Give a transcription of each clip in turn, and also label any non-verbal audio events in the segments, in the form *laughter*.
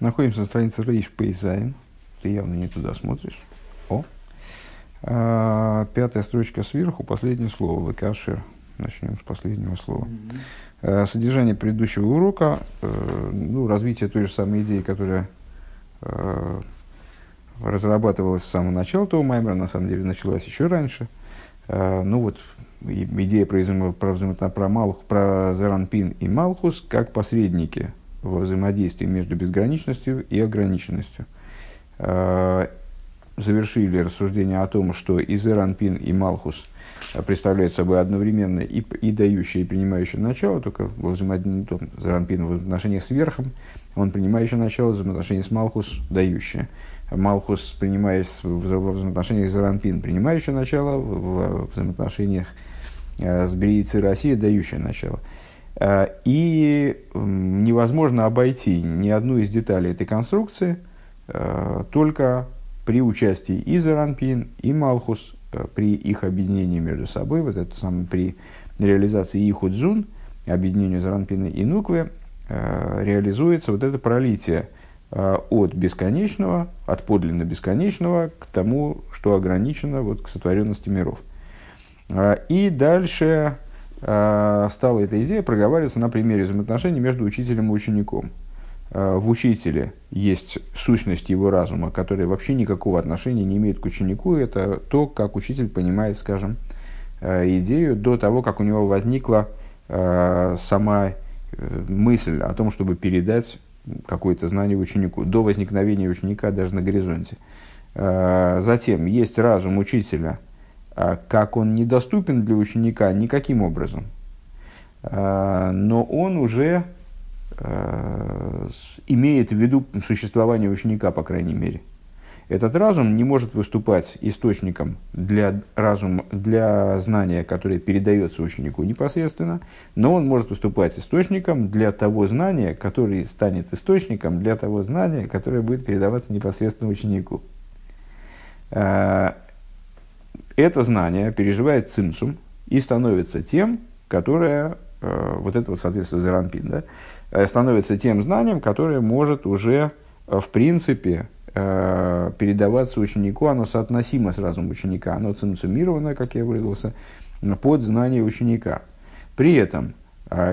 Находимся на странице ריש פ״ז. Ты явно не туда смотришь. О. А, пятая строчка сверху, последнее слово. וכאשר. Начнем с последнего слова. А, содержание предыдущего урока, а, ну, развитие той же самой идеи, которая а, разрабатывалась с самого начала того Маймера, на самом деле началась еще раньше. А, ну вот, идея про, взаимо, про, взаимо, про, Малх, про זעיר אנפין и מלכות как посредники взаимодействии между безграничностью и ограниченностью. А, завершили рассуждение о том, что и Зеранпин, и Малхус представляют собой одновременно и, и дающее, и принимающее начало, только во взаимодействии, ну, Зеранпин в отношениях с верхом, он принимающее начало, в взаимоотношении с Малхус дающее. Малхус, принимаясь в, в взаимоотношениях с Зеранпин, принимающее начало, в, в взаимоотношениях э, с Бриицей России, дающее начало. Э, и невозможно обойти ни одну из деталей этой конструкции э, только при участии и Заранпин, и Малхус, э, при их объединении между собой, вот это самое, при реализации Ихудзун, объединению Заранпина и Нуквы, реализуется вот это пролитие от бесконечного, от подлинно бесконечного к тому, что ограничено вот, к сотворенности миров. И дальше стала эта идея проговариваться на примере взаимоотношений между учителем и учеником. Э, в учителе есть сущность его разума, которая вообще никакого отношения не имеет к ученику. Это то, как учитель понимает, скажем, э, идею до того, как у него возникла сама мысль о том, чтобы передать какое-то знание ученику, до возникновения ученика даже на горизонте. Затем есть разум учителя – как он недоступен для ученика никаким образом. А, но он уже а, имеет в виду существование ученика, по крайней мере. Этот разум не может выступать источником для, разума, для знания, которое передается ученику непосредственно, но он может выступать источником для того знания, который станет источником для того знания, которое будет передаваться непосредственно ученику знание переживает цимсум и становится тем, которое, э, вот это вот соответственно Зеранпин, да, э, становится тем знанием, которое может уже э, в принципе передаваться ученику, оно соотносимо с разумом ученика, оно цимсумировано, как я выразился, под знание ученика. При этом,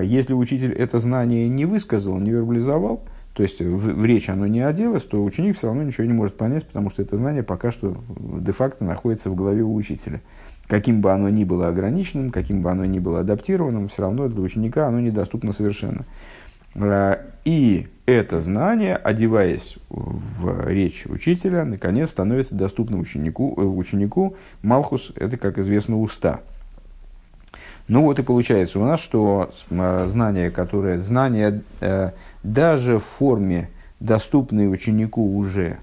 если учитель это знание не высказал, не вербализовал, то есть в, в речь оно не оделось, то ученик все равно ничего не может понять, потому что это знание пока что де-факто находится в голове у учителя. Каким бы оно ни было ограниченным, каким бы оно ни было адаптированным, все равно для ученика оно недоступно совершенно. А, и это знание, одеваясь в речь учителя, наконец становится доступным ученику. Э, ученику. Малхус – это, как известно, уста. Ну вот и получается у нас, что а, знание, которое, знание э, даже в форме, доступной ученику уже,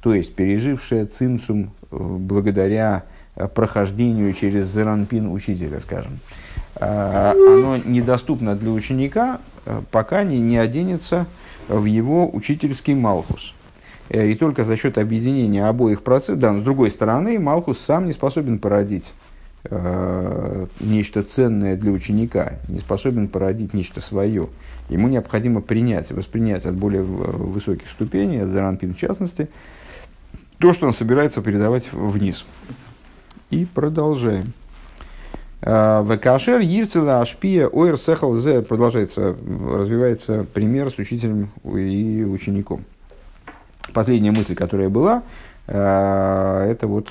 то есть пережившее цимцум э, благодаря э, прохождению через зеранпин учителя, скажем, э, оно недоступно для ученика, пока не, не оденется в его учительский малхус. И только за счет объединения обоих процессов, да, но с другой стороны, Малхус сам не способен породить э, нечто ценное для ученика, не способен породить нечто свое. Ему необходимо принять, воспринять от более высоких ступеней, от Заранпин в частности, то, что он собирается передавать вниз. И продолжаем. Э, Векашер Ирцела Ашпия Ойр Сехал Зе продолжается, развивается пример с учителем и учеником. Последняя мысль, которая была, э, это вот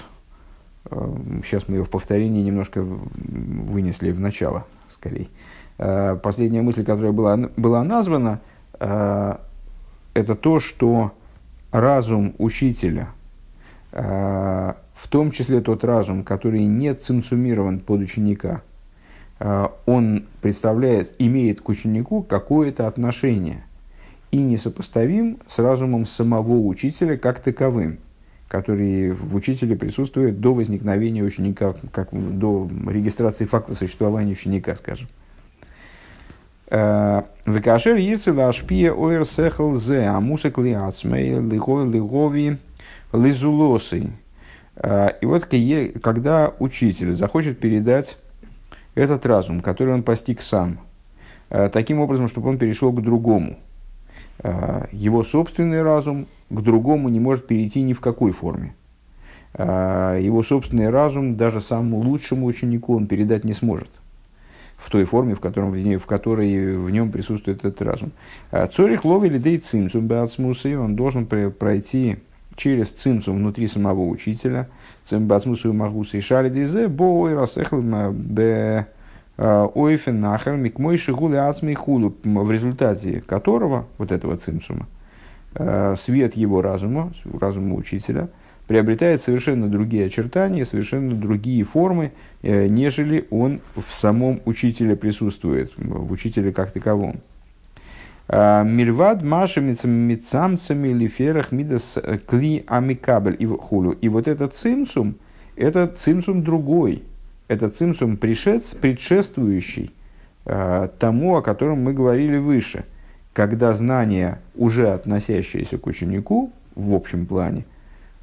Сейчас мы ее в повторении немножко вынесли в начало, скорее. Э, последняя мысль, которая была, была названа, э, это то, что разум учителя, э, в том числе тот разум, который не цинцумирован под ученика, он представляет, имеет к ученику какое-то отношение и несопоставим с разумом самого учителя как таковым который в учителе присутствует до возникновения ученика, как до регистрации факта существования ученика, скажем. Э, Векашер яйцела ашпия оэр сехал зе амусек лиацмей лигови лизулосы. Э, и вот когда учитель захочет передать этот разум, который он постиг сам, э, таким образом, чтобы он перешел к другому, его собственный разум к другому не может перейти ни в какой форме. Его собственный разум даже самому лучшему ученику он передать не сможет в той форме, в, котором, в которой в нем присутствует этот разум. Цорих ловили дей цимцум беацмусы, он должен пройти через цимцум внутри самого учителя, цимбацмусу магусы и шали дезе, бо и расехл бе ойфен нахер микмой шигули ацми хулу, в результате которого, вот этого цимсума, свет его разума, разума учителя – приобретает совершенно другие очертания, совершенно другие формы, э, нежели он в самом учителе присутствует, в учителе как таковом. Мильвад маша мицамцами лиферах мидас э, кли амикабель и хулю. И вот этот цимсум, это цимсум другой. Это цимсум пришец, предшествующий э, тому, о котором мы говорили выше. Когда знание, уже относящееся к ученику, в общем плане,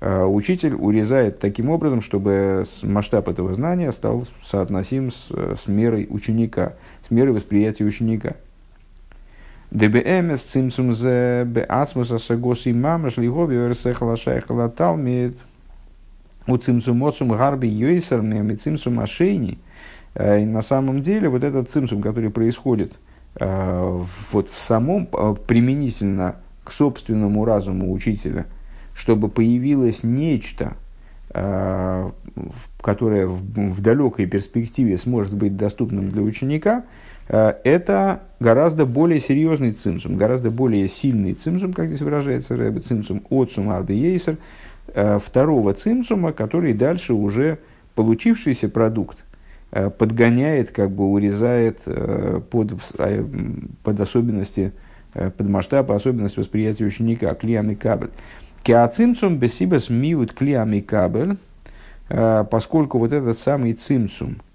Э, учитель урезает таким образом, чтобы масштаб этого знания стал соотносим с, э, с мерой ученика, с мерой восприятия ученика. ДБМС цимцум зе беасмуса сагоси мамаш лигови версехала шайхала талмит у цимцум отцум гарби йойсер меми цимцум ашейни. Э, и на самом деле вот этот цимцум, который происходит вот в самом, применительно к собственному разуму учителя – чтобы появилось нечто, э, которое в, далекой перспективе сможет быть доступным для ученика, э, это гораздо более серьезный цимсум, гораздо более сильный цимсум, как здесь выражается Рэбе, цимсум от сумарби ейсер, э, второго цимсума, который дальше уже получившийся продукт подгоняет, как бы урезает под, под особенности, под масштаб особенности восприятия ученика, клиам кабель. Кеацимцум бесибас миут клиами кабель, э, поскольку вот этот самый цимцум, э,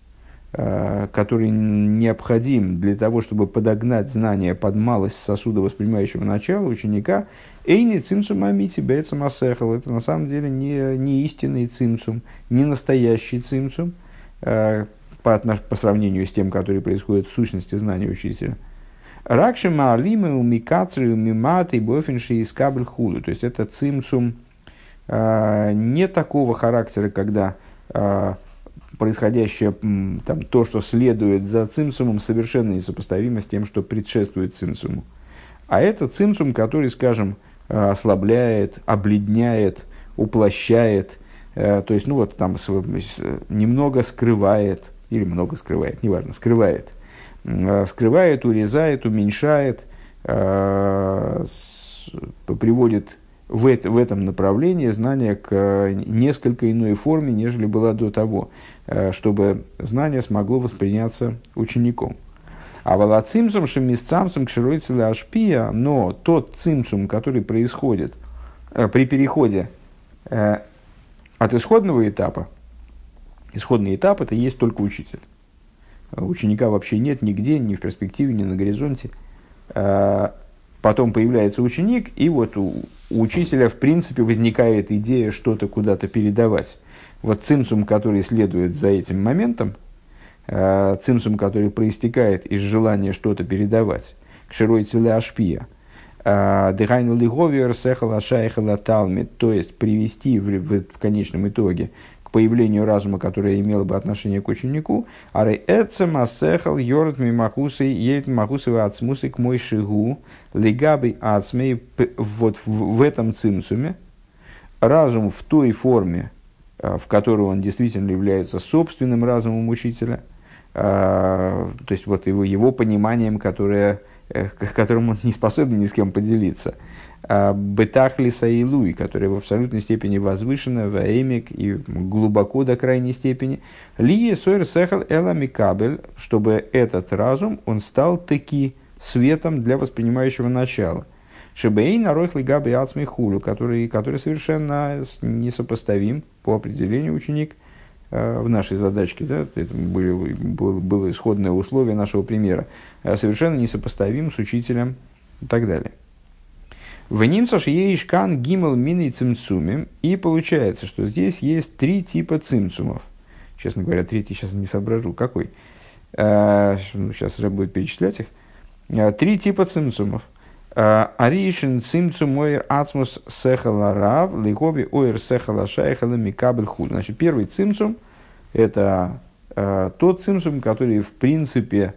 который необходим для того, чтобы подогнать знания под малость сосуда воспринимающего начала ученика, эйни цимцум амити бейцам асехал. Это на самом деле не, не истинный цимцум, не настоящий цимцум э, по, по сравнению с тем, который происходит в сущности знания учителя – Ракши маалимы умикацры умиматы бофинши из кабель худу. То есть это цимцум э, не такого характера, когда э, происходящее, там, то, что следует за цимсумом, совершенно несопоставимо с тем, что предшествует цимсуму. А это цимсум, который, скажем, ослабляет, обледняет, уплощает, э, то есть, ну вот там немного скрывает, или много скрывает, неважно, скрывает Э, скрывает, урезает, уменьшает, э, приводит в, это, в этом направлении знание к э, несколько иной форме, нежели было до того, чтобы знание смогло восприняться учеником. А волоцимсум шемисцамсум кшируйцеле ашпия, но тот цимсум, который происходит при переходе от исходного этапа, исходный этап это есть только учитель ученика вообще нет нигде, ни в перспективе, ни на горизонте. Потом появляется ученик, и вот у, учителя, в принципе, возникает идея что-то куда-то передавать. Вот цимсум, который следует за этим моментом, а, цимсум, который проистекает из желания что-то передавать, к широй целе ашпия, а, дыхайну лиговер сехала шайхала талмит, то есть привести в, в, в конечном итоге к появлению разума, которое имело бы отношение к ученику, а эцем асехал йорд мимахусы едет махусы ацмусы к мой шигу лигаби ацмей вот в, в этом цимсуме разум в той форме, в которой он действительно является собственным разумом учителя, э, то есть вот его, его пониманием, которое, э, которым он не способен ни с кем поделиться – Бетахлиса и Луи, которая в абсолютной степени возвышена, ваэмик и глубоко до крайней степени. Лие сойр сехал эла микабель, чтобы этот разум, он стал таки светом для воспринимающего начала. Шебей наройхли габи ацми хулю, который, который совершенно несопоставим по определению ученик э, в нашей задачке, да, это были, было, было исходное условие нашего примера, э, совершенно несопоставим с учителем и так далее. В Нимцаш Ейшкан Гимел Мини Цимцумим. И получается, что здесь есть три типа цимцумов. Честно говоря, третий сейчас не соображу. Какой? сейчас а, ну, Рэб будет перечислять их. Три типа цимцумов. Аришин цимцум ойр ацмус сехала рав, лигови ойр сехала шайхала микабель худ. Значит, первый цимцум – это э, тот цимцум, который, в принципе,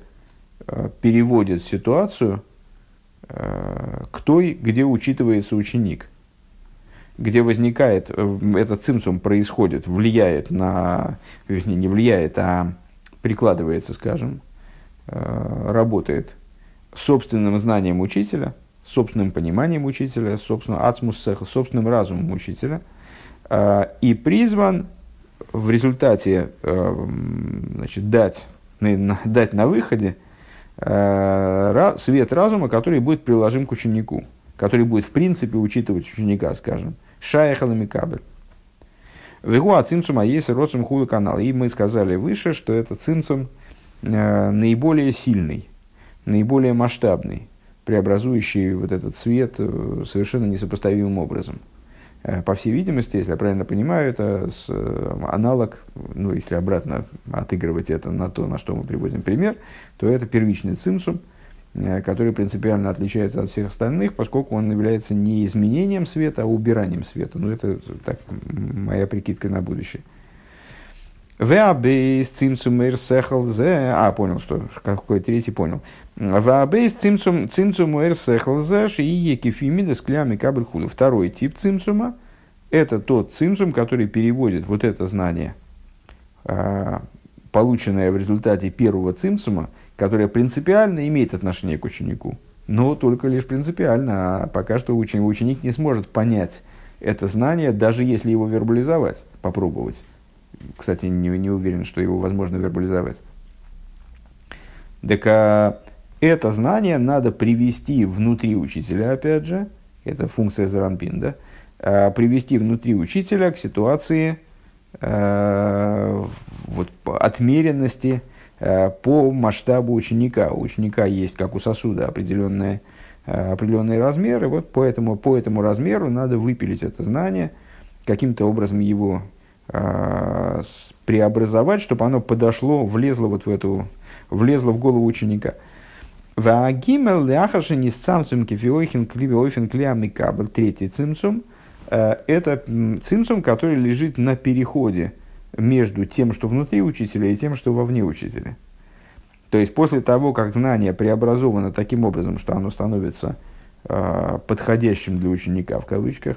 э, переводит ситуацию э, к той, где учитывается ученик. Где возникает, э, этот цимцум происходит, влияет на, вернее, не влияет, а прикладывается, скажем, работает собственным знанием учителя – собственным пониманием учителя, собственно, ацмус собственным разумом учителя, а, и призван в результате э, значит, дать, дать на выходе э, свет разума, который будет приложим к ученику, который будет в принципе учитывать ученика, скажем, шаяхалами кабель. Вегуа цимцума есть родцем хула канал. И мы сказали выше, что это цимцум э, наиболее сильный, наиболее масштабный, преобразующий вот этот цвет э, совершенно несопоставимым образом. Э, по всей видимости, если я правильно понимаю, это э, аналог, ну, если обратно отыгрывать это на то, на что мы приводим пример, то это первичный цимсум, который принципиально отличается от всех остальных, поскольку он является не изменением света, а убиранием света. Ну, это так, моя прикидка на будущее. Веабейс цимцум эрсехал зе. А, понял, что какой третий понял. Веабейс цимцум цимцум эрсехал зе ши екифимида с клями кабель худу. Второй тип цимцума – это тот цимцум, который переводит вот это знание, а, полученное в результате первого цимцума, которое принципиально имеет отношение к ученику. Но только лишь принципиально, а пока что ученик не сможет понять это знание, даже если его вербализовать, попробовать. Кстати, не, не уверен, что его возможно вербализовать. Так а, это знание надо привести внутри учителя, опять же, это функция Заранпин, да, а, привести внутри учителя к ситуации а, вот, отмеренности а, по масштабу ученика. У ученика есть, как у сосуда, определенные, а, определенные размеры. Вот по этому, по этому размеру надо выпилить это знание, каким-то образом его преобразовать, чтобы оно подошло, влезло вот в эту, влезло в голову ученика. Ваагимел ляхаши не с цамцем кефиохин кливиофин клиамикабл. Третий цимцум э, – это цимцум, который лежит на переходе между тем, что внутри учителя, и тем, что вовне учителя. То есть, после того, как знание преобразовано таким образом, что оно становится э, подходящим для ученика, в кавычках,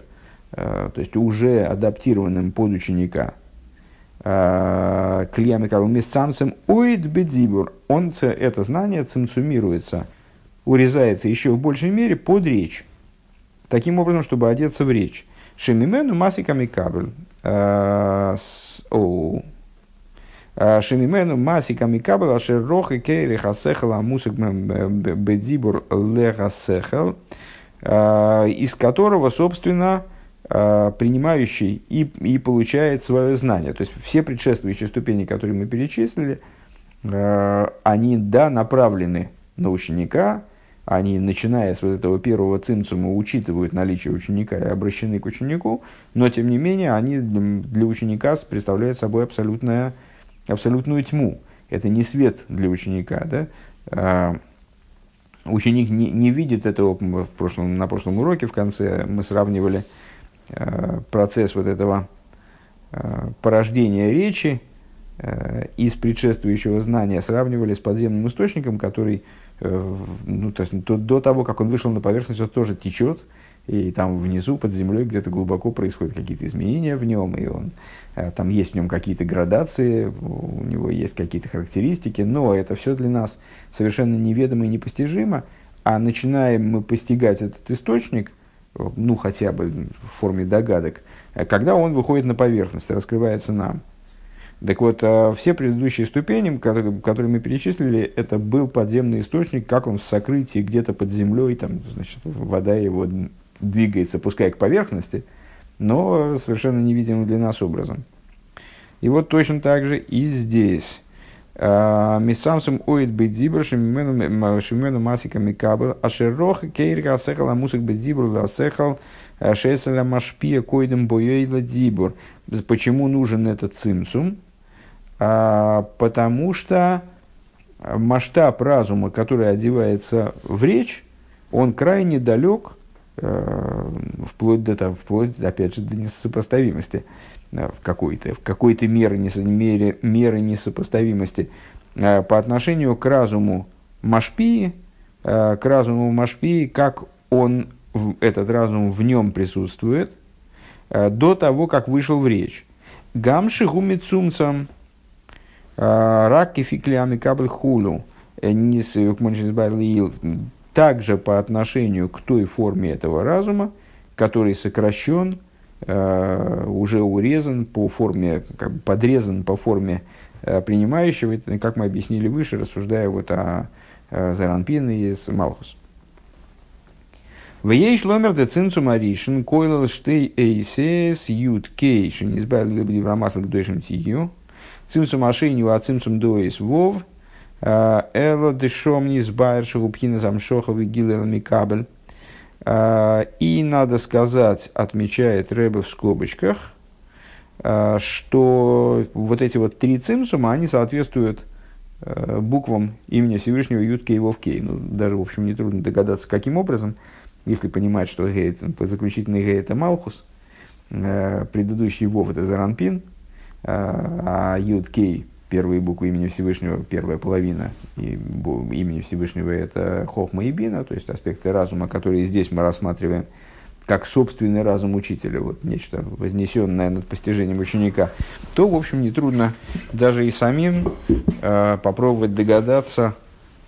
то есть уже адаптированным под ученика, э, клиями местамцем уид бедзибур, он это знание цинцумируется, урезается еще в большей мере под речь, таким образом, чтобы одеться в речь. Шемимену масиками кабель. Э, Шемимену масиками кабель, ашер рох и кейри хасехал амусик бедзибур лехасехал, из которого, собственно, Э, принимающий и, и получает свое знание. То есть все предшествующие ступени, которые мы перечислили, э, они, да, направлены на ученика, они, начиная с вот этого первого цинцума, учитывают наличие ученика и обращены к ученику, но, тем не менее, они для ученика представляют собой абсолютная, абсолютную тьму. Это не свет для ученика. Да? Э, ученик не, не видит этого в прошлом, на прошлом уроке в конце. Мы сравнивали Э, процесс вот этого э, порождения речи э, из предшествующего знания сравнивали с подземным источником, который ну, то есть, до, до того, как он вышел на поверхность, он тоже течет, и там внизу, под землей, где-то глубоко происходят какие-то изменения в нем, и он, там есть в нем какие-то градации, у него есть какие-то характеристики, но это все для нас совершенно неведомо и непостижимо, а начинаем мы постигать этот источник – ну хотя бы в форме догадок, когда он выходит на поверхность раскрывается нам. Так вот, э, все предыдущие ступени, которые мы перечислили, это был подземный источник, как он в сокрытии где-то под землей, там, значит, вода его двигается, пускай к поверхности, но совершенно невидимым для нас образом. И вот точно так же и здесь. А, Мисамсум оид бедзибр шимену масика микабел, а шерох кейрка асехал а мусик бедзибр асехал а шеселя машпия койдем боейла дибур. Почему нужен этот цимсум? А, потому что масштаб разума, который одевается в речь, он крайне далек, э, вплоть до, того, вплоть, опять же, до несопоставимости, э, в какой-то, в какой-то мере, мере, меры несопоставимости э, по отношению к разуму Машпии, э, к разуму Машпии, как он, этот разум в нем присутствует, э, до того, как вышел в речь. Гамши гумицумцам э, рак кефиклями кабль хулу также по отношению к той форме этого разума, который сокращен, уже урезан по форме, как бы подрезан по форме принимающего, как мы объяснили выше, рассуждая вот о Заранпин из Малхус. В ей шломер де цинцу маришин, койлал штей эйсес, ют кей, шинизбай либди в рамаслах дойшим тихью, цинцу машиню, а цинцум доис вов, эло дешом низбайр шагубхина замшохов и гилел кабель. И надо сказать, отмечает Рэбе в скобочках, что вот эти вот три цимсума, они соответствуют Э, буквам имени Всевышнего Ют Кей Вов Кей. Ну, даже, в общем, нетрудно догадаться, каким образом, если понимать, что Гей, заключительный Гей это Малхус, э, предыдущий Вов это Заранпин, а Ют Кей, первые буквы имени Всевышнего, первая половина и имени Всевышнего это Хохма и Бина, то есть аспекты разума, которые здесь мы рассматриваем – как собственный разум учителя, вот нечто вознесенное над постижением ученика, то, в общем, нетрудно даже и самим э, попробовать догадаться,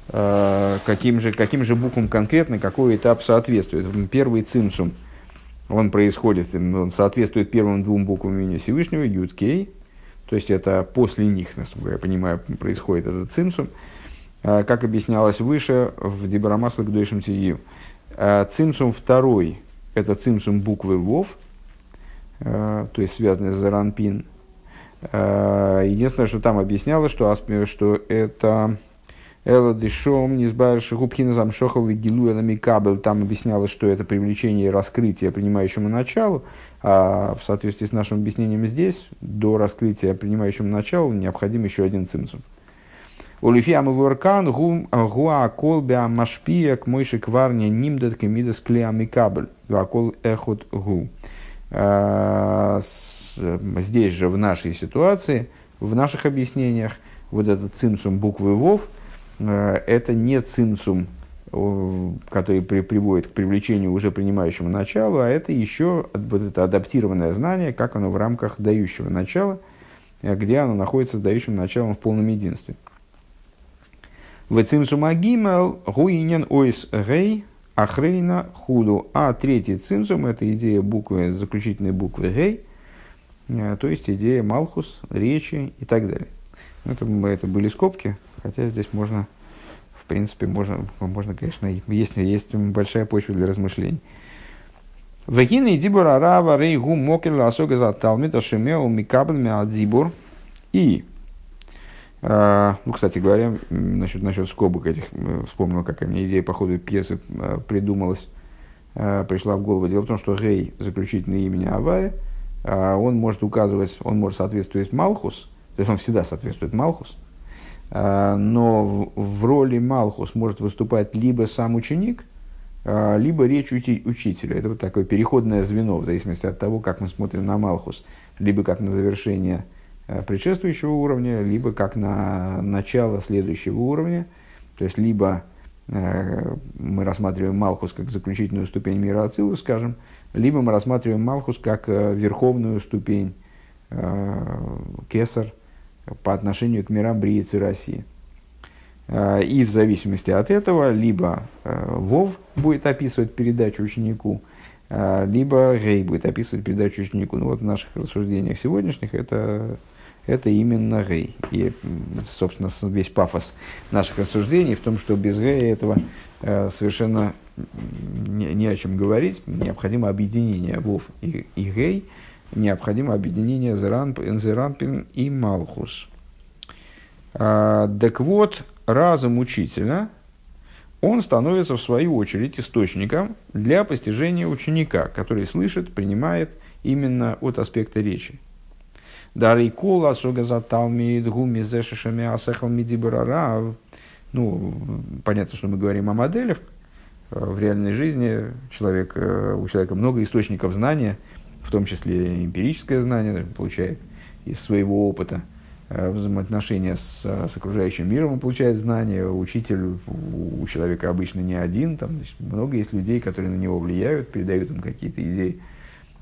э, каким, же, каким же буквам конкретно какой этап соответствует. Первый цимсум, он происходит, он соответствует первым двум буквам имени Всевышнего, Юткей, то есть это после них, насколько я понимаю, происходит этот цимсум. Э, как объяснялось выше в Дебарамасла к Дойшим Тию. Э, цимсум второй – это цимсум буквы Вов, э, то есть связанные с Заранпин. Единственное, что там объяснялось, что, что это Эла Дешом, Низбайр Шихубхина Замшохов и Гилуэла Микабель, там объяснялось, что это привлечение и раскрытие принимающему началу, а в соответствии с нашим объяснением здесь, до раскрытия принимающему началу необходим еще один цимсум. Улифиам воркан гуа колбя машпия к мойши кварня нимдат кемидас клеами кабель. Вакол эхот гу. А, здесь же в нашей ситуации, в наших объяснениях, вот этот цимсум буквы вов, а, это не цимсум, который при, приводит к привлечению уже принимающему началу, а это еще вот это адаптированное знание, как оно в рамках дающего начала, где оно находится с дающим началом в полном единстве. В агимел гуинен ойс гей ахрейна худу. А третий цимсум – это идея буквы, заключительной буквы гей, э, то есть идея малхус, речи и так далее. Это, это были скобки, хотя здесь можно, в принципе, можно, можно конечно, есть, есть большая почва для размышлений. Вагины дибур арава рейгу мокел асога за талмита шемеу микабль меадзибур. И а, ну, кстати говоря, насчет, насчет скобок этих, э, вспомнил, какая мне идея по ходу пьесы э, придумалась, э, пришла в голову. Дело в том, что Гей, заключительное имени Авая, он может указывать, он может соответствовать Малхус, то есть он всегда соответствует Малхус, но в, роли Малхус может выступать либо сам ученик, либо речь учителя. Это вот такое переходное звено, в зависимости от того, как мы смотрим на Малхус, либо как на завершение Э, предшествующего уровня, либо как на начало следующего уровня. То есть, либо мы рассматриваем Малхус как заключительную ступень мира Ацилу, скажем, либо мы рассматриваем Малхус как верховную ступень Кесар по отношению к мирам Бриицы России. И в зависимости от этого, либо Вов будет описывать передачу ученику, либо Гей будет описывать передачу ученику. Ну вот в наших рассуждениях сегодняшних это это именно Гей. И, собственно, весь пафос наших рассуждений в том, что без Гея этого совершенно не, не о чем говорить. Необходимо объединение Вов и, и Гей, необходимо объединение Зеранпин, и Малхус. А, так вот, разум учителя, он становится в свою очередь источником для постижения ученика, который слышит, принимает именно от аспекта речи. Дарей кола сугаза талмид гуми зешишами асехал мидибрарав. Ну, понятно, что мы говорим о моделях. в реальной жизни человек, у человека много источников знания, в том числе эмпирическое знание получает из своего опыта – Э, взаимоотношения с, с окружающим миром он получает знания, учитель у человека обычно не один, там значит, много есть людей, которые на него влияют, передают ему какие-то идеи,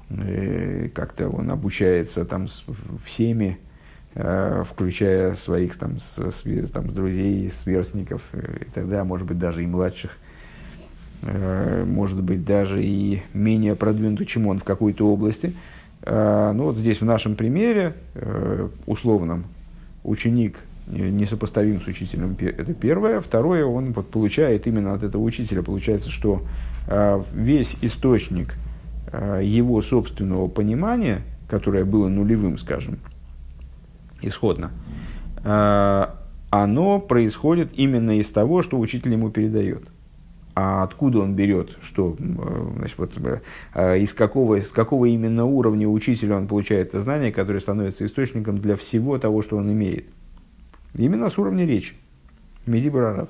э, как-то он обучается там всеми, э, включая своих там, с, с, там, друзей, сверстников, и тогда, может быть, даже и младших, может быть, даже и менее продвинутый, чем он в какой-то области – ну вот здесь в нашем примере условном ученик несопоставим с учителем, это первое. Второе, он вот получает именно от этого учителя, получается, что весь источник его собственного понимания, которое было нулевым, скажем, исходно, оно происходит именно из того, что учитель ему передает. А откуда он берет, что, значит, вот, из, какого, из какого именно уровня учителя он получает это знание, которое становится источником для всего того, что он имеет. Именно с уровня речи. Меди барарав.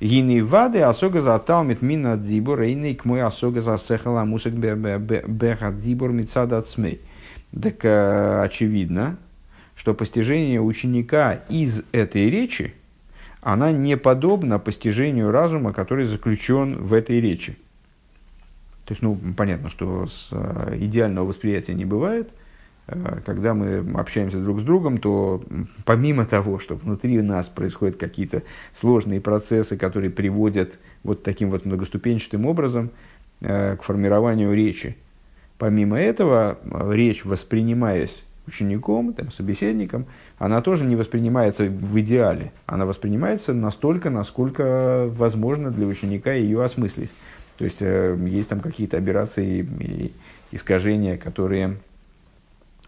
Гины вады асога за талмит мина дибор, рейный к мой асога за сехала мусак беха дибор мицада цмей. Так очевидно, что постижение ученика из этой речи, она не подобна постижению разума, который заключен в этой речи. То есть, ну, понятно, что с идеального восприятия не бывает – Э, когда мы общаемся друг с другом, то помимо того, что внутри нас происходят какие-то сложные процессы, которые приводят вот таким вот многоступенчатым образом э, к формированию речи, помимо этого речь, воспринимаясь учеником, там, собеседником, она тоже не воспринимается в идеале. Она воспринимается настолько, насколько возможно для ученика ее осмыслить. То есть, э, есть там какие-то операции и искажения, которые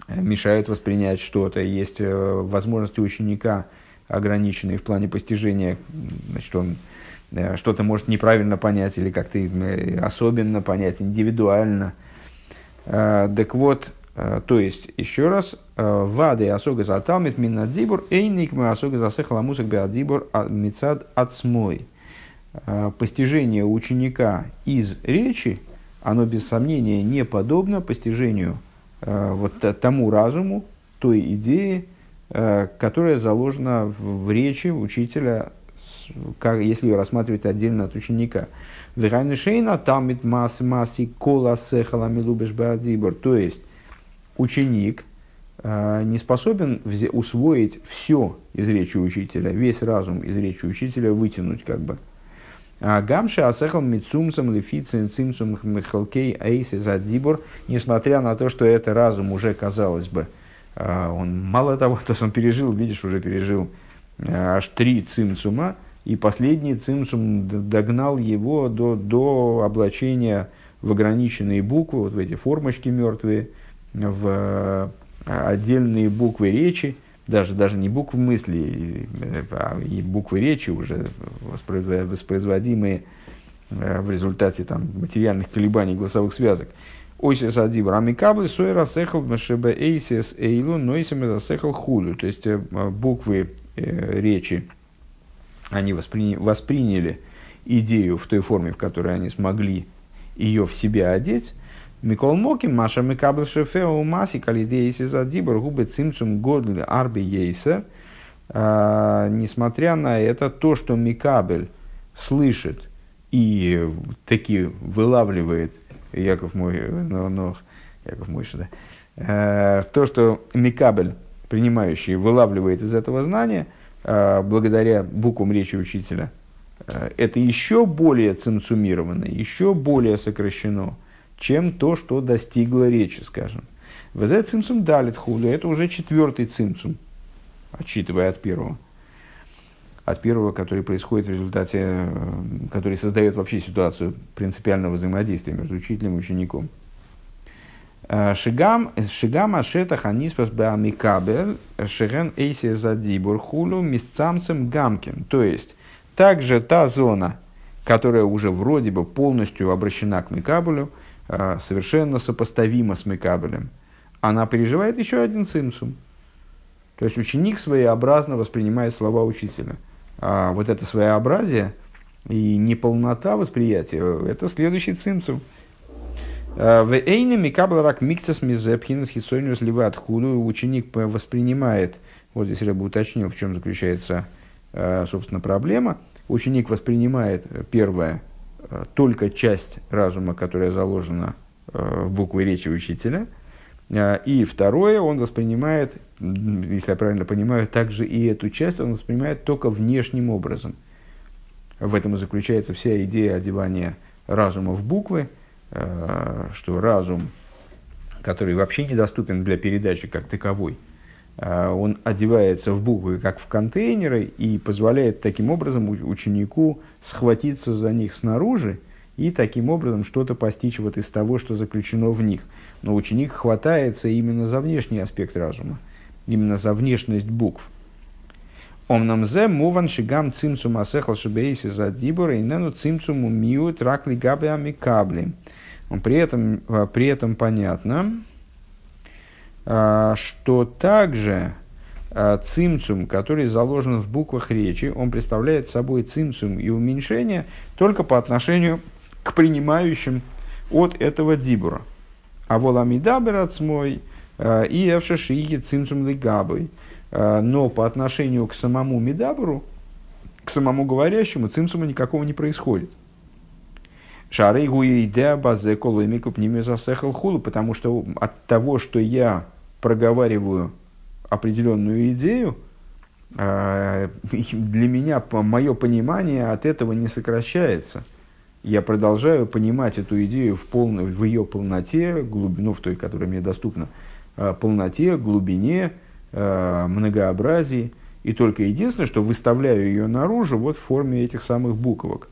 Э, мешают воспринять что-то, есть э, возможности ученика ограниченные в плане постижения, значит, он что-то может неправильно понять или как-то особенно понять, индивидуально. Так вот, то есть, еще раз, вады осога за талмит минадзибур, эйник мы осога за сехаламусак беадзибур а, мицад ацмой. Постижение ученика из речи, оно без сомнения не подобно постижению Э, вот тому разуму, той идее, э, которая заложена в, речи учителя, как, если ее рассматривать отдельно от ученика. Верайнишейна тамит массы масси кола сехала милубеш баадзибор. То есть, ученик э, не способен усвоить все из речи учителя, весь разум из речи учителя вытянуть как бы. А гамши асехал мицумсом лифицин цимсум михалкей аиси задибор, несмотря на то, что это разум уже, казалось бы, а, он мало того, *laughs* то, что он пережил, видишь, уже пережил а, аж три цимцума, и последний цимсум догнал его до, до облачения в ограниченные буквы, вот в эти формочки мертвые, в отдельные буквы речи, даже, даже не буквы мысли, а и буквы речи уже воспроизводимые э, в результате там, материальных колебаний голосовых связок. Ойсис адибр амикаблы сой расехал мшебе эйсис эйлу нойсим расехал хулю. То есть э, буквы э, речи, они восприняли, восприняли идею в той форме, в которой они смогли ее в себя одеть, Микол Моким, Маша Микабл Шефео Маси, Калидейси Задибр, Губы Цимцум Годли Арби Ейсер. Несмотря на это, то, что Микабель слышит и таки вылавливает, Яков мой, но, но Яков мой, да, то, что Микабель, принимающий, вылавливает из этого знания, а, благодаря буквам речи учителя, это еще более цинцумировано, еще более сокращено – чем то, что достигло речи, скажем. ВЗ цимсум далит худу, это уже четвертый цимсум, отчитывая от первого. От первого, который происходит в результате, э, который создает вообще ситуацию принципиального взаимодействия между учителем и учеником. Э, шигам, шигам ашета ханиспас беамикабель, шеген эйси задибур хулу мисцамцем гамкин. То есть, также та зона, которая уже вроде бы полностью обращена к Микабелю, а, совершенно сопоставима с Мекабелем, она переживает еще один цимсум. То есть ученик своеобразно воспринимает слова учителя. А вот это своеобразие, и неполнота восприятия – это следующий цимцум. В эйне микабл рак микцес мизепхин с хитсониус лива откуда ученик воспринимает, вот здесь я бы уточнил, в чем заключается, собственно, проблема. Ученик воспринимает, первое, только часть разума, которая заложена в букве речи учителя – а, и второе, он воспринимает, если я правильно понимаю, также и эту часть он воспринимает только внешним образом. В этом и заключается вся идея одевания разума в буквы, что разум, который вообще недоступен для передачи как таковой, он одевается в буквы как в контейнеры и позволяет таким образом ученику схватиться за них снаружи и таким образом что-то постичь вот из того, что заключено в них – но ученик хватается именно за внешний аспект разума, именно за внешность букв. Он нам зе муван шигам цимцум асехал шибейси за дибора и нену цимцуму миу тракли габе амикабли. При этом, а, при этом понятно, что также а, цимцум, который заложен в буквах речи, он представляет собой цимцум и уменьшение только по отношению к принимающим от этого дибура – а воламидабер мой э, и эвшашиги цимцум. Э, но по отношению к самому Мидабру, к самому говорящему, цимцума никакого не происходит. Шары идея базе колымику пними засехал хулу, потому что от того, что я проговариваю определенную идею, э, для меня мое понимание от этого не сокращается – я продолжаю понимать эту идею в, полной, в ее полноте, глубину, в той, которая мне доступна, э, полноте, глубине, э, многообразии. И только единственное, что выставляю ее наружу вот в форме этих самых буквок.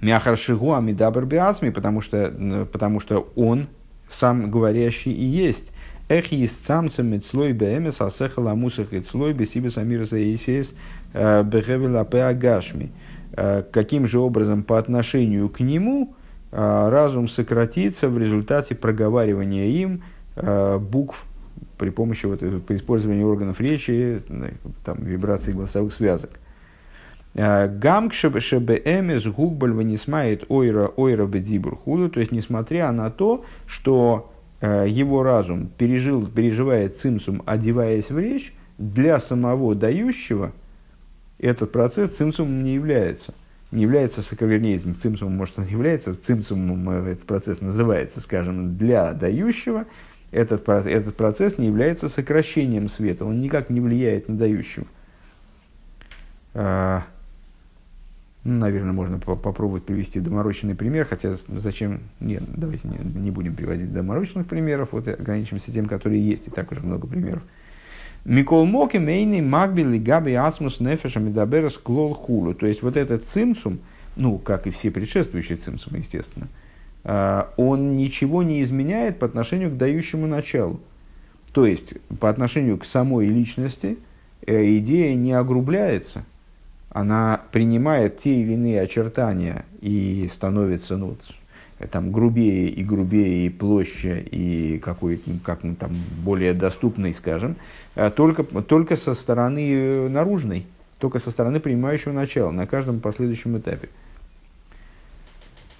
Мяхаршигу амидабр биасми, потому что, потому что он, сам говорящий и есть. Эх есть самцем мецлой бэмес асехала мусах и цлой бесибес амирса исес э, бехевела агашми. Э, каким же образом по отношению к нему э, разум сократится в результате проговаривания им букв при помощи вот, при использовании органов речи, там, вибрации голосовых связок. Гамк шебеэмес гугбаль ванисмает ойра ойра бедзибур худу, то есть несмотря на то, что его разум пережил, переживает цимсум, одеваясь в речь, для самого дающего – этот процесс цимсумом не является. Не является, вернее, цимсумом, может, он является, цимсумом этот процесс называется, скажем, для дающего, этот, этот процесс не является сокращением света, он никак не влияет на дающего. Наверное, можно по попробовать привести доморощенный пример, хотя зачем... Нет, давайте не, не будем приводить доморощенных примеров, вот ограничимся тем, которые есть, и так уже много примеров. Микол Моки Мейни Магбили Габи Асмус Нефеша Медаберас Клол Хулу. То есть вот этот цимсум, ну, как и все предшествующие цимсумы, естественно, а, он ничего не изменяет по отношению к дающему началу. То есть по отношению к самой личности э, идея не огрубляется, она принимает те или иные очертания и становится ну, там грубее и грубее, и площе, и какой как ну, там более доступный, скажем, а только, только со стороны э, наружной, только со стороны принимающего начала, на каждом последующем этапе.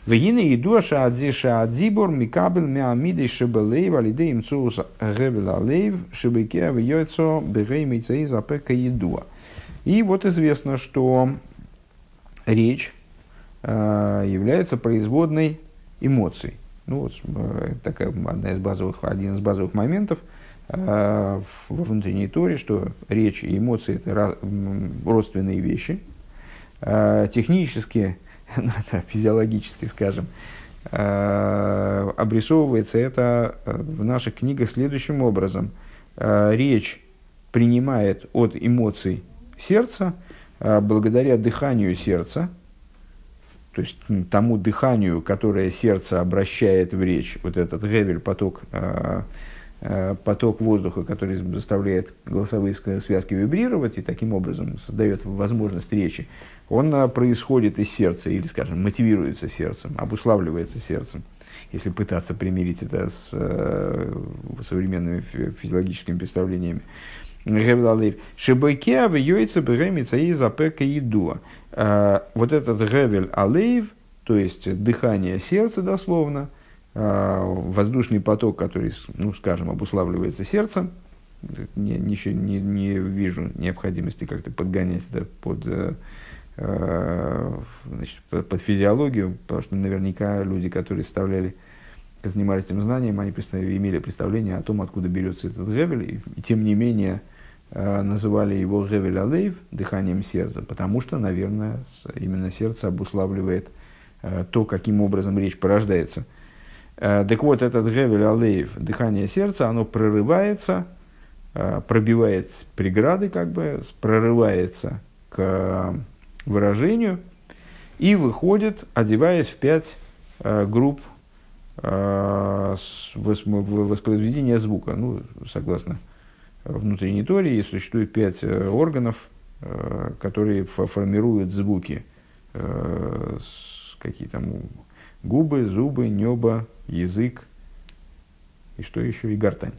Вегина иду шаадзи шаадзибор микабель меамидей шебелейв алидей имцус гевела лейв шебеке вьёйцо бегей мейцей запека едуа. И вот известно, что речь э, является производной эмоций. Ну, вот, э, такая одна из базовых, один из базовых моментов э, во внутренней торе, что речь и эмоции – это родственные вещи. Технически, *laughs* ну, физиологически, скажем, обрисовывается это в наших книгах следующим образом. Речь принимает от эмоций сердца, э, благодаря дыханию сердца – то есть тому дыханию, которое сердце обращает в речь, вот этот гевель, поток, э, э, поток воздуха, который заставляет голосовые связки вибрировать и таким образом создает возможность речи, он э, происходит из сердца или, скажем, мотивируется сердцем, обуславливается сердцем, если пытаться примирить это с современными физиологическими представлениями. Гевел Алейв. Шибойкеа в йойце бремица и запека едуа. Вот этот Гевель Алейв, то есть дыхание сердца дословно, воздушный поток, который, ну, скажем, обуславливается сердцем, не, не, не вижу необходимости как-то подгонять это под, значит, под физиологию, потому что наверняка люди, которые составляли занимались этим знанием, они имели представление о том, откуда берется этот гевель, и, и тем не менее э, называли его гевель алейв, дыханием сердца, потому что, наверное, именно сердце обуславливает э, то, каким образом речь порождается. Э, так вот, этот гевель алейв, дыхание сердца, оно прорывается, пробивает преграды, как бы, прорывается к выражению и выходит, одеваясь в пять групп Э, воспроизведения звука. Ну, согласно внутренней теории, существует пять э, органов, э, которые формируют звуки. Какие там губы, зубы, небо, язык и что еще, и гортань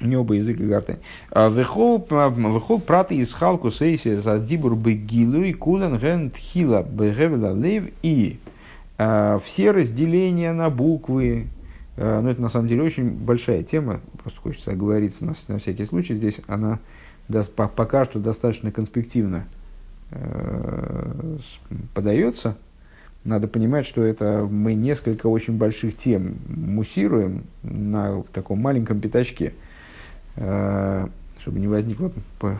небо, язык и гортань. А, Вехол праты из халку сейси за дибур бегилу и кулен ген тхила бегевела лев и а, все разделения на буквы, а, ну это на самом деле очень большая тема, просто хочется оговориться на, на всякий случай, здесь она даст, пока что достаточно конспективно подается, надо понимать, что это мы несколько очень больших тем муссируем на таком маленьком пятачке – Э, чтобы не возникло,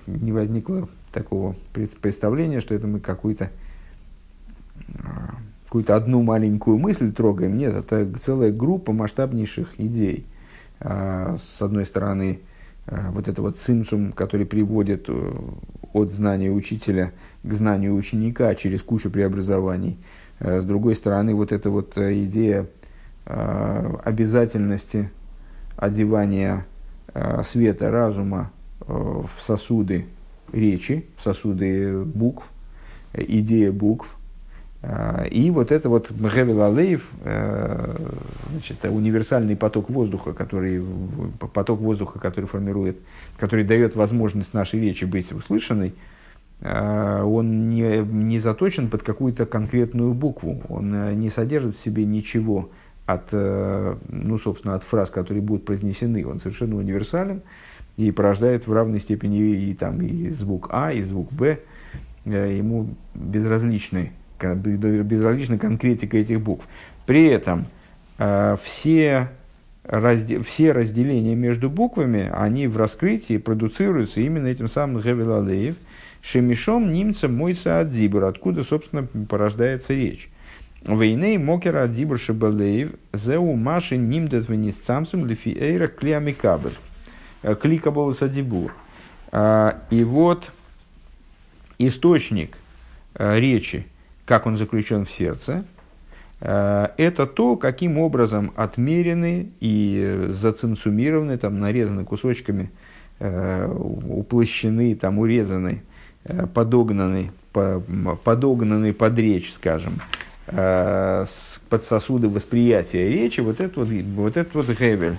не возникло такого представления, что это мы какую-то э, какую-то одну маленькую мысль трогаем. Нет, это целая группа масштабнейших идей. Э, с одной стороны, вот это вот цимцум, который приводит от знания учителя к знанию ученика через кучу преобразований. С другой стороны, вот эта вот идея обязательности одевания Э, света разума э, в сосуды речи, в сосуды букв, э, идея букв. И вот это вот Мхевел Алейв, значит, универсальный поток воздуха, который, поток воздуха, который формирует, который дает возможность нашей речи быть услышанной, он не, не заточен под какую-то конкретную букву, он не содержит в себе ничего от, э, ну, собственно, от фраз, которые будут произнесены, он совершенно универсален и порождает в равной степени и, там, и звук А, и звук Б. Э, ему безразличны, безразлична конкретика этих букв. При этом э, все, разде, все разделения между буквами, они в раскрытии продуцируются именно этим самым Гевелалеев, Шемишом немца мойца от откуда, собственно, порождается речь. Вейней мокера дибр шебалеев зеу маши нимдет венисцамсом лифиэйра клиамикабель. Э, Кликабол садибур. А, и вот источник э, речи, как он заключен в сердце, э, это то, каким образом отмерены и зацинцумированы, там, нарезаны кусочками, уплощены, там, урезаны, подогнаны, подогнаны под речь, скажем, э, под сосуды восприятия речи, вот этот вот, вот этот вот гевель,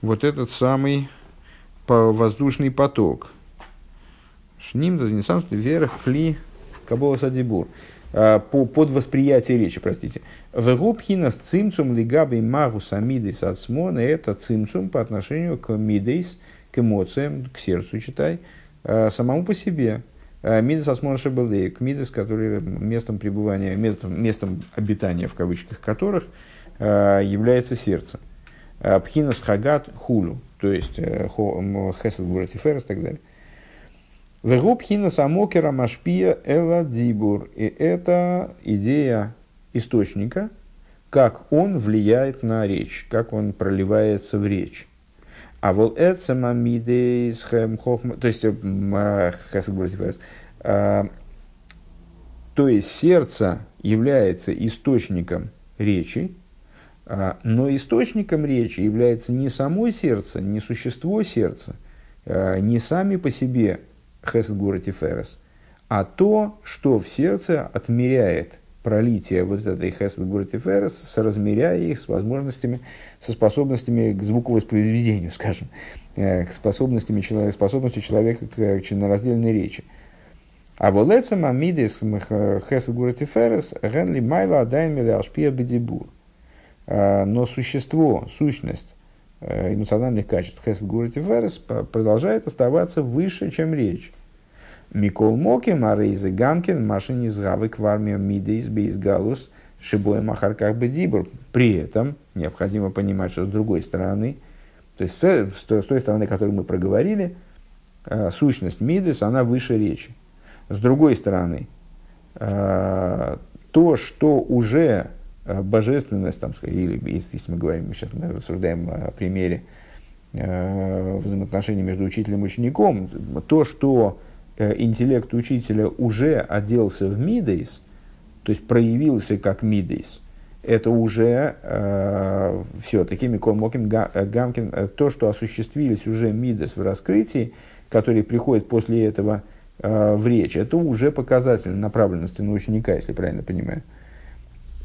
вот этот самый воздушный поток. Шним, Ренессанс, вверх, фли, кабола садибур. Э, по, под восприятие речи, простите. Вегубхина с цимцум лигабей магу самидейс ацмона, это цимцум по отношению к мидейс, к эмоциям, к сердцу, читай, э, самому по себе. Э, Мидас Асмонша Белейк, Мидас, который местом пребывания, местом, местом обитания, в кавычках которых, является сердце. Пхинас Хагат Хулу, то есть Хесед Буратиферес и так далее. Вегу Пхинас Амокера Машпия Эла Дибур. И это идея источника, как он влияет на речь, как он проливается в речь. А вот это мамидейс хохма, то есть э, а, то есть сердце является источником речи, а, но источником речи является не само сердце, не существо сердца, а, не сами по себе хесед ферес, а то, что в сердце отмеряет пролития вот этой хесед гуртиферес, соразмеряя их с возможностями, со способностями к звуковоспроизведению, скажем, э, к способностями, способностью человека к членораздельной речи. А волецем амидис хесед гуртиферес генли майла адайн миляшпия бедибур. Но существо, сущность эмоциональных качеств хесед гуртиферес продолжает оставаться выше, чем речь. Микол Моки, Марейза Гамкин, Машин из Гавы, Квармия Мидейс, Бейс Галус, Шибоя Махарках Бедибр. При этом необходимо понимать, что с другой стороны, то есть с, той стороны, которую мы проговорили, э, сущность Мидес, она выше речи. С другой стороны, э, то, что уже э, божественность, там, или если мы говорим, сейчас мы рассуждаем о примере взаимоотношений между учителем и учеником, то, что Э, интеллект учителя уже оделся в мидейс, то есть проявился как мидейс, это уже э, все-таки Микол Мокин э, Гамкин, э, то, что осуществились уже мидес в раскрытии, которые приходят после этого э, в речь, это уже показатель направленности на ученика, если правильно понимаю.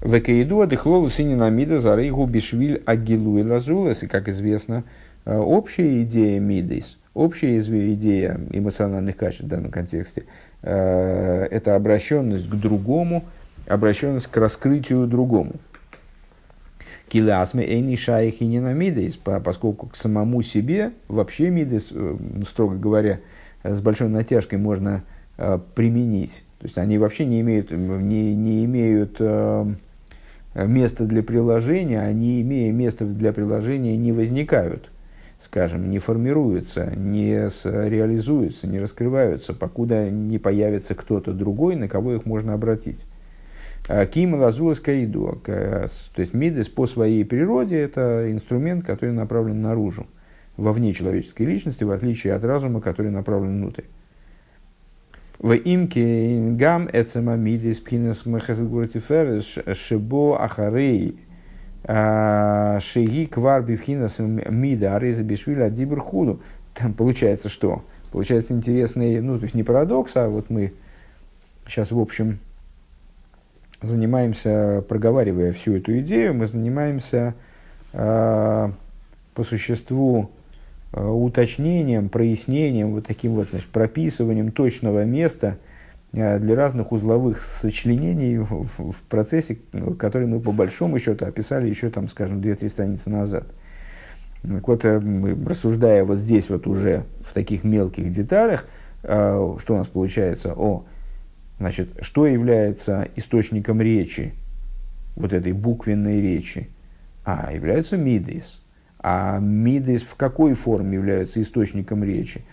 Экаиду адыхлолу синина мида зарейгу бишвиль агилуй лазулас, и, как известно, общая идея мидейс – Общая идея эмоциональных качеств в данном контексте э, – это обращенность к другому, обращенность к раскрытию другому. Киласме эйни шайхи ненамидейс, поскольку к самому себе вообще мидес, э, строго говоря, с большой натяжкой можно э, применить. То есть они вообще не имеют, не, не имеют места для приложения, они, имея место для приложения, не возникают – скажем, не формируются, не реализуются, не раскрываются, покуда не появится кто-то другой, на кого их можно обратить. А Кима лазулас каиду. То есть мидес по своей природе это инструмент, который направлен наружу, вовне человеческой личности, в отличие от разума, который направлен внутрь. В имке гам эцема мидес пхинес мехазгуртиферес шибо ахарей а, Шеги квар бифхинас мида ареза бишвиля дибрхуду. Там получается что? Получается интересный, ну, то есть не парадокс, а вот мы сейчас, в общем, занимаемся, проговаривая всю эту идею, мы занимаемся э, по существу уточнением, прояснением, вот таким вот значит, прописыванием точного места – Э, для разных узловых сочленений в, процессе, который мы по большому счету описали еще, там, скажем, 2-3 страницы назад. Так вот, э, мы, рассуждая вот здесь вот уже в таких мелких деталях, э, что у нас получается? О, значит, что является источником речи, вот этой буквенной речи? А, являются мидейс. А мидейс в какой форме являются источником речи?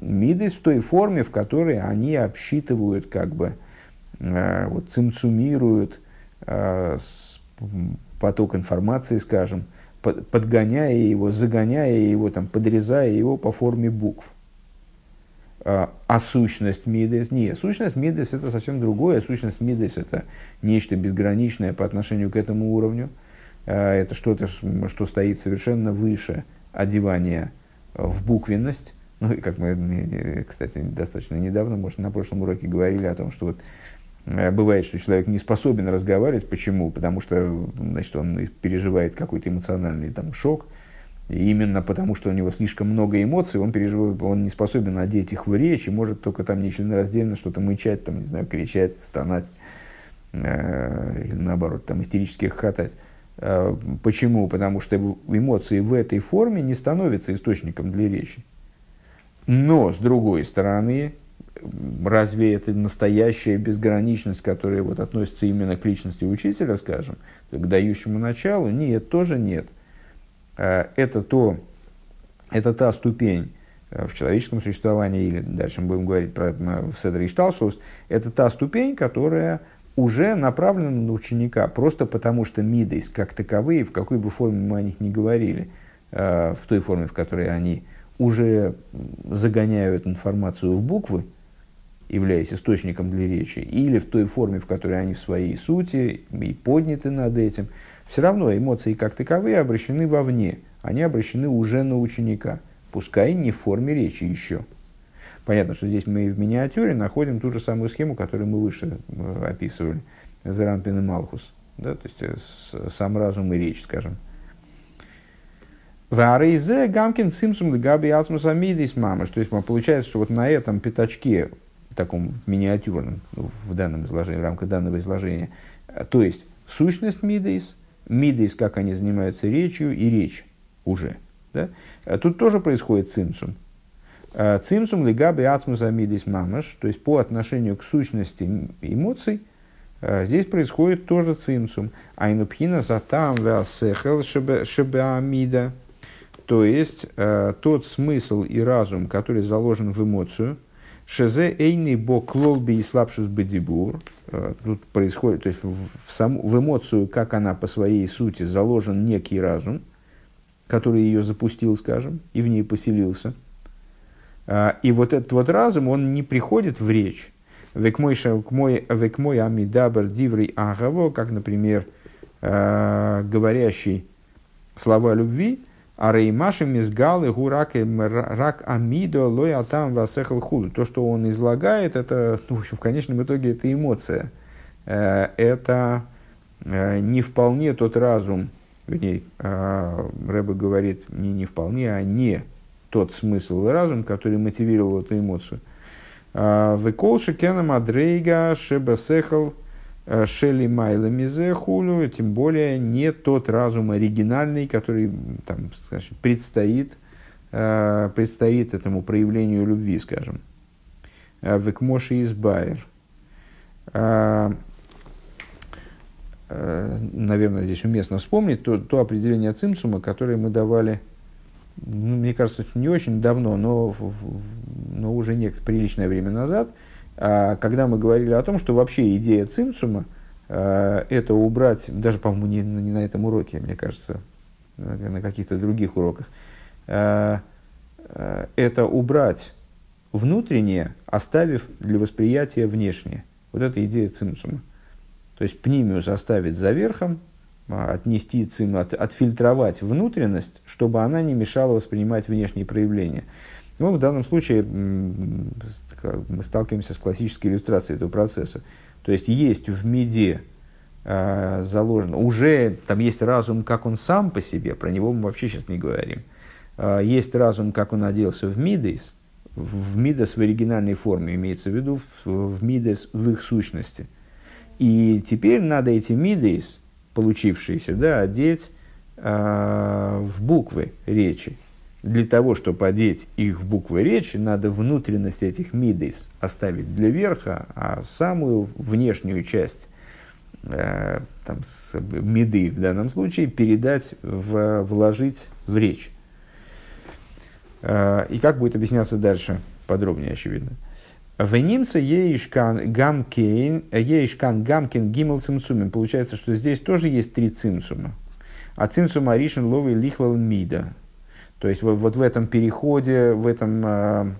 Мидес в той форме, в которой они обсчитывают, как бы, э, вот, цимцумируют э, поток информации, скажем, под, подгоняя его, загоняя его, там, подрезая его по форме букв. А, а сущность Мидес? Нет, сущность Мидес это совсем другое. Сущность Мидес это нечто безграничное по отношению к этому уровню. А, это что-то, что стоит совершенно выше одевания в буквенность. Ну, и как мы, кстати, достаточно недавно, может, на прошлом уроке говорили о том, что вот э, бывает, что человек не способен разговаривать. Почему? Потому что значит, он переживает какой-то эмоциональный там, шок. И именно потому, что у него слишком много эмоций, он, переживает, он не способен одеть их в речь и может только там нечленораздельно что-то мычать, там, не знаю, кричать, стонать э, или наоборот, там, истерически хохотать. Э, почему? Потому что эмоции в этой форме не становятся источником для речи. Но, с другой стороны, разве это настоящая безграничность, которая вот относится именно к личности учителя, скажем, к дающему началу? Нет, тоже нет. А, это, то, это та ступень э, в человеческом существовании, или дальше мы будем говорить про в Седр и Шталшус, это та ступень, которая уже направлена на ученика, просто потому что мидейс как таковые, в какой бы форме мы о них ни говорили, э, в той форме, в которой они уже загоняют информацию в буквы, являясь источником для речи, или в той форме, в которой они в своей сути и подняты над этим, все равно эмоции как таковые обращены вовне, они обращены уже на ученика, пускай не в форме речи еще. Понятно, что здесь мы в миниатюре находим ту же самую схему, которую мы выше э, описывали. Заранпин и Малхус. Да, то есть э, сам разум и речь, скажем. Варейзе Гамкин Симсум Габи Асмус Амидис Мамаш. То есть получается, что вот на этом пятачке, таком миниатюрном, ну, в данном изложении, в рамках данного изложения, то есть сущность Мидейс, Мидейс, как они занимаются речью, и речь уже. Да? Тут тоже происходит цимсум. Цимсум лигаби ацмус амидис мамаш, то есть по отношению к сущности эмоций, здесь происходит тоже цимсум. Айнупхина затам веасехел шебеамида, то есть тот смысл и разум, который заложен в эмоцию, шезе эйный бок лолби и слабшус бедибур, тут происходит, то есть в, сам, в эмоцию, как она по своей сути заложен некий разум, который ее запустил, скажем, и в ней поселился – и вот этот вот разум, он не приходит в речь. Век мой амидабр диврей агаво, как, например, а, говорящий слова любви, а реймаши мизгалы гурак рак амидо лой атам васехал худу. То, что он излагает, это, ну, в, общем, в конечном итоге, это эмоция. Э, это э, не вполне тот разум, вернее, а, Рэбе говорит не не вполне, а не тот смысл и разум, который мотивировал эту эмоцию. А, Векол шекена мадрейга шебесехал э, шели майла мизе хулю, тем более не тот разум оригинальный, который там, скажем, предстоит, э, предстоит этому проявлению любви, скажем. Векмоши избайер. Наверное, здесь уместно вспомнить то, то определение цимсума, которое мы давали ну, мне кажется, не очень давно, но, но уже некое приличное время назад, а, когда мы говорили о том, что вообще идея цимсума а, это убрать, даже, по-моему, не, не на этом уроке, мне кажется, на каких-то других уроках, а, это убрать внутреннее, оставив для восприятия внешнее. Вот это идея цимсума. То есть пнимиус оставить за верхом, отнести цим, от, отфильтровать внутренность, чтобы она не мешала воспринимать внешние проявления. Ну, в данном случае мы сталкиваемся с классической иллюстрацией этого процесса. То есть есть в меде э, заложено, уже там есть разум, как он сам по себе, про него мы вообще сейчас не говорим. Э, есть разум, как он оделся в мидейс, в мидес в оригинальной форме, имеется в виду в, в мидес в их сущности. И теперь надо эти мидейс, получившиеся, да, одеть э, в буквы речи. Для того, чтобы одеть их в буквы речи, надо внутренность этих мидейс оставить для верха, а самую внешнюю часть э, там, с, миды в данном случае передать, в, вложить в речь. Э, и как будет объясняться дальше, подробнее, очевидно. В немце ейшкан гамкейн, ейшкан гамкин гимл цимцумин. Получается, что здесь тоже есть три цимцума. А цимцум аришин ловый лихлал мида. То есть вот, вот в этом переходе, в этом э,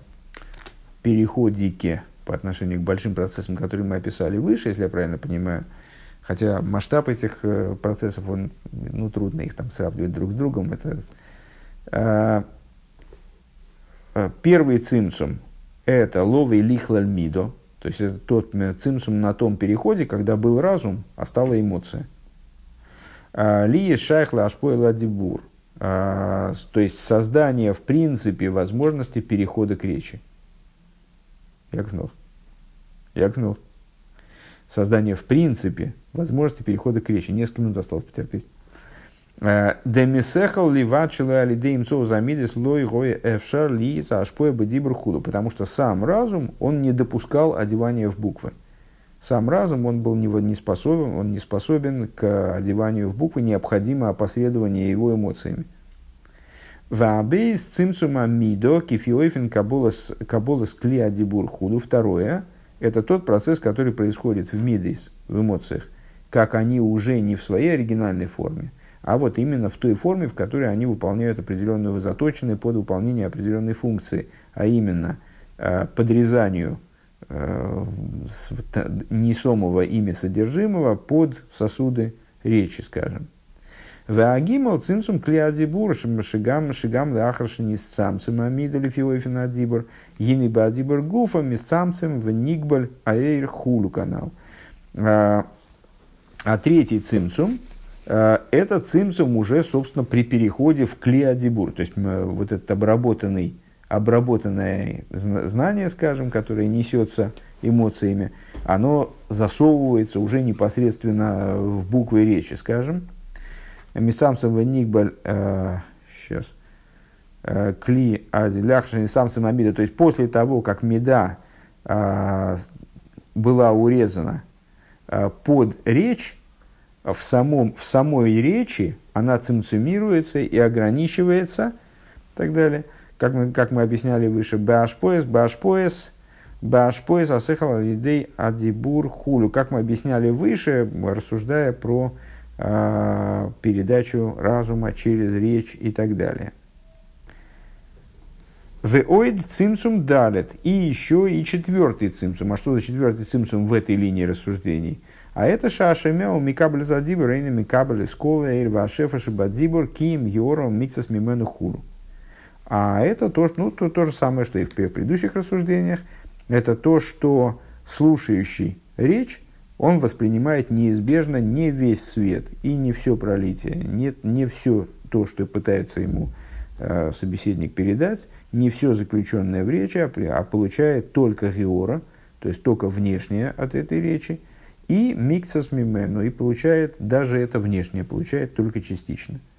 переходике по отношению к большим процессам, которые мы описали выше, если я правильно понимаю, хотя масштаб этих э, процессов, он, ну, трудно их там сравнивать друг с другом. Это, э, первый цимцум – это ловый лихлаль мидо, то есть это тот цимсум на том переходе, когда был разум, а стала эмоция. А, Ли шайхла ашпойла дибур, а, то есть создание в принципе возможности перехода к речи. Якнул. Якнул. Создание в принципе возможности перехода к речи. Несколько минут осталось потерпеть. Э, Демисехал ливачила алидеем замидис лой гоя эфшар ли сашпоя бедибр худу. Потому что сам разум, он не допускал одевания в буквы. Сам разум, он был не, способен, он не способен к одеванию в буквы, необходимо опосредование его эмоциями. Вабейс цимцума мидо кифиофин каболас кли адибур худу. Второе, это тот процесс, который происходит в мидейс, в эмоциях, как они уже не в своей оригинальной форме, а вот именно в той форме, в которой они выполняют определенную, заточенные под выполнение определенной функции, а именно э, подрезанию э, несомого ими содержимого под сосуды речи, скажем. Ваагимал цимсум клиадзибур шигам шигам лахаршини с самцем амидали филофина адибур гиниба адибур гуфа мисцамцем в нигбаль аэйр хулу канал. А, третий цимсум э, – это цимсум уже, собственно, при переходе в клеодибур. То есть, вот этот обработанный, обработанное знание, скажем, которое несется эмоциями, оно засовывается уже непосредственно в буквы речи, скажем. Мисамсом веникбаль, э, сейчас, э, кли адиляхшин самсом амида, то есть после того, как меда э, была урезана э, под речь, в, самом, в самой речи она цинцумируется и ограничивается, и так далее. Как мы, как мы объясняли выше, башпоэс, башпоэс, башпоэс, асехал идей адибур хулю. Как мы объясняли выше, рассуждая про э, передачу разума через речь и так далее. Веоид цимсум далет. И еще и четвертый цимсум. А что за четвертый цимсум в этой линии рассуждений? А это шашемеу микабль задибур, рейна микабль скола, эрва шефа шибадзибур, ким йором миксас мимену хуру. А это то, ну, то, то же самое, что и в предыдущих рассуждениях. Это то, что слушающий речь, он воспринимает неизбежно не весь свет и не все пролитие, не, не все то, что пытается ему э, собеседник передать, не все заключенное в речи, а, а получает только геора, то есть только внешнее от этой речи, и миксас мимену, и получает даже это внешнее, получает только частично –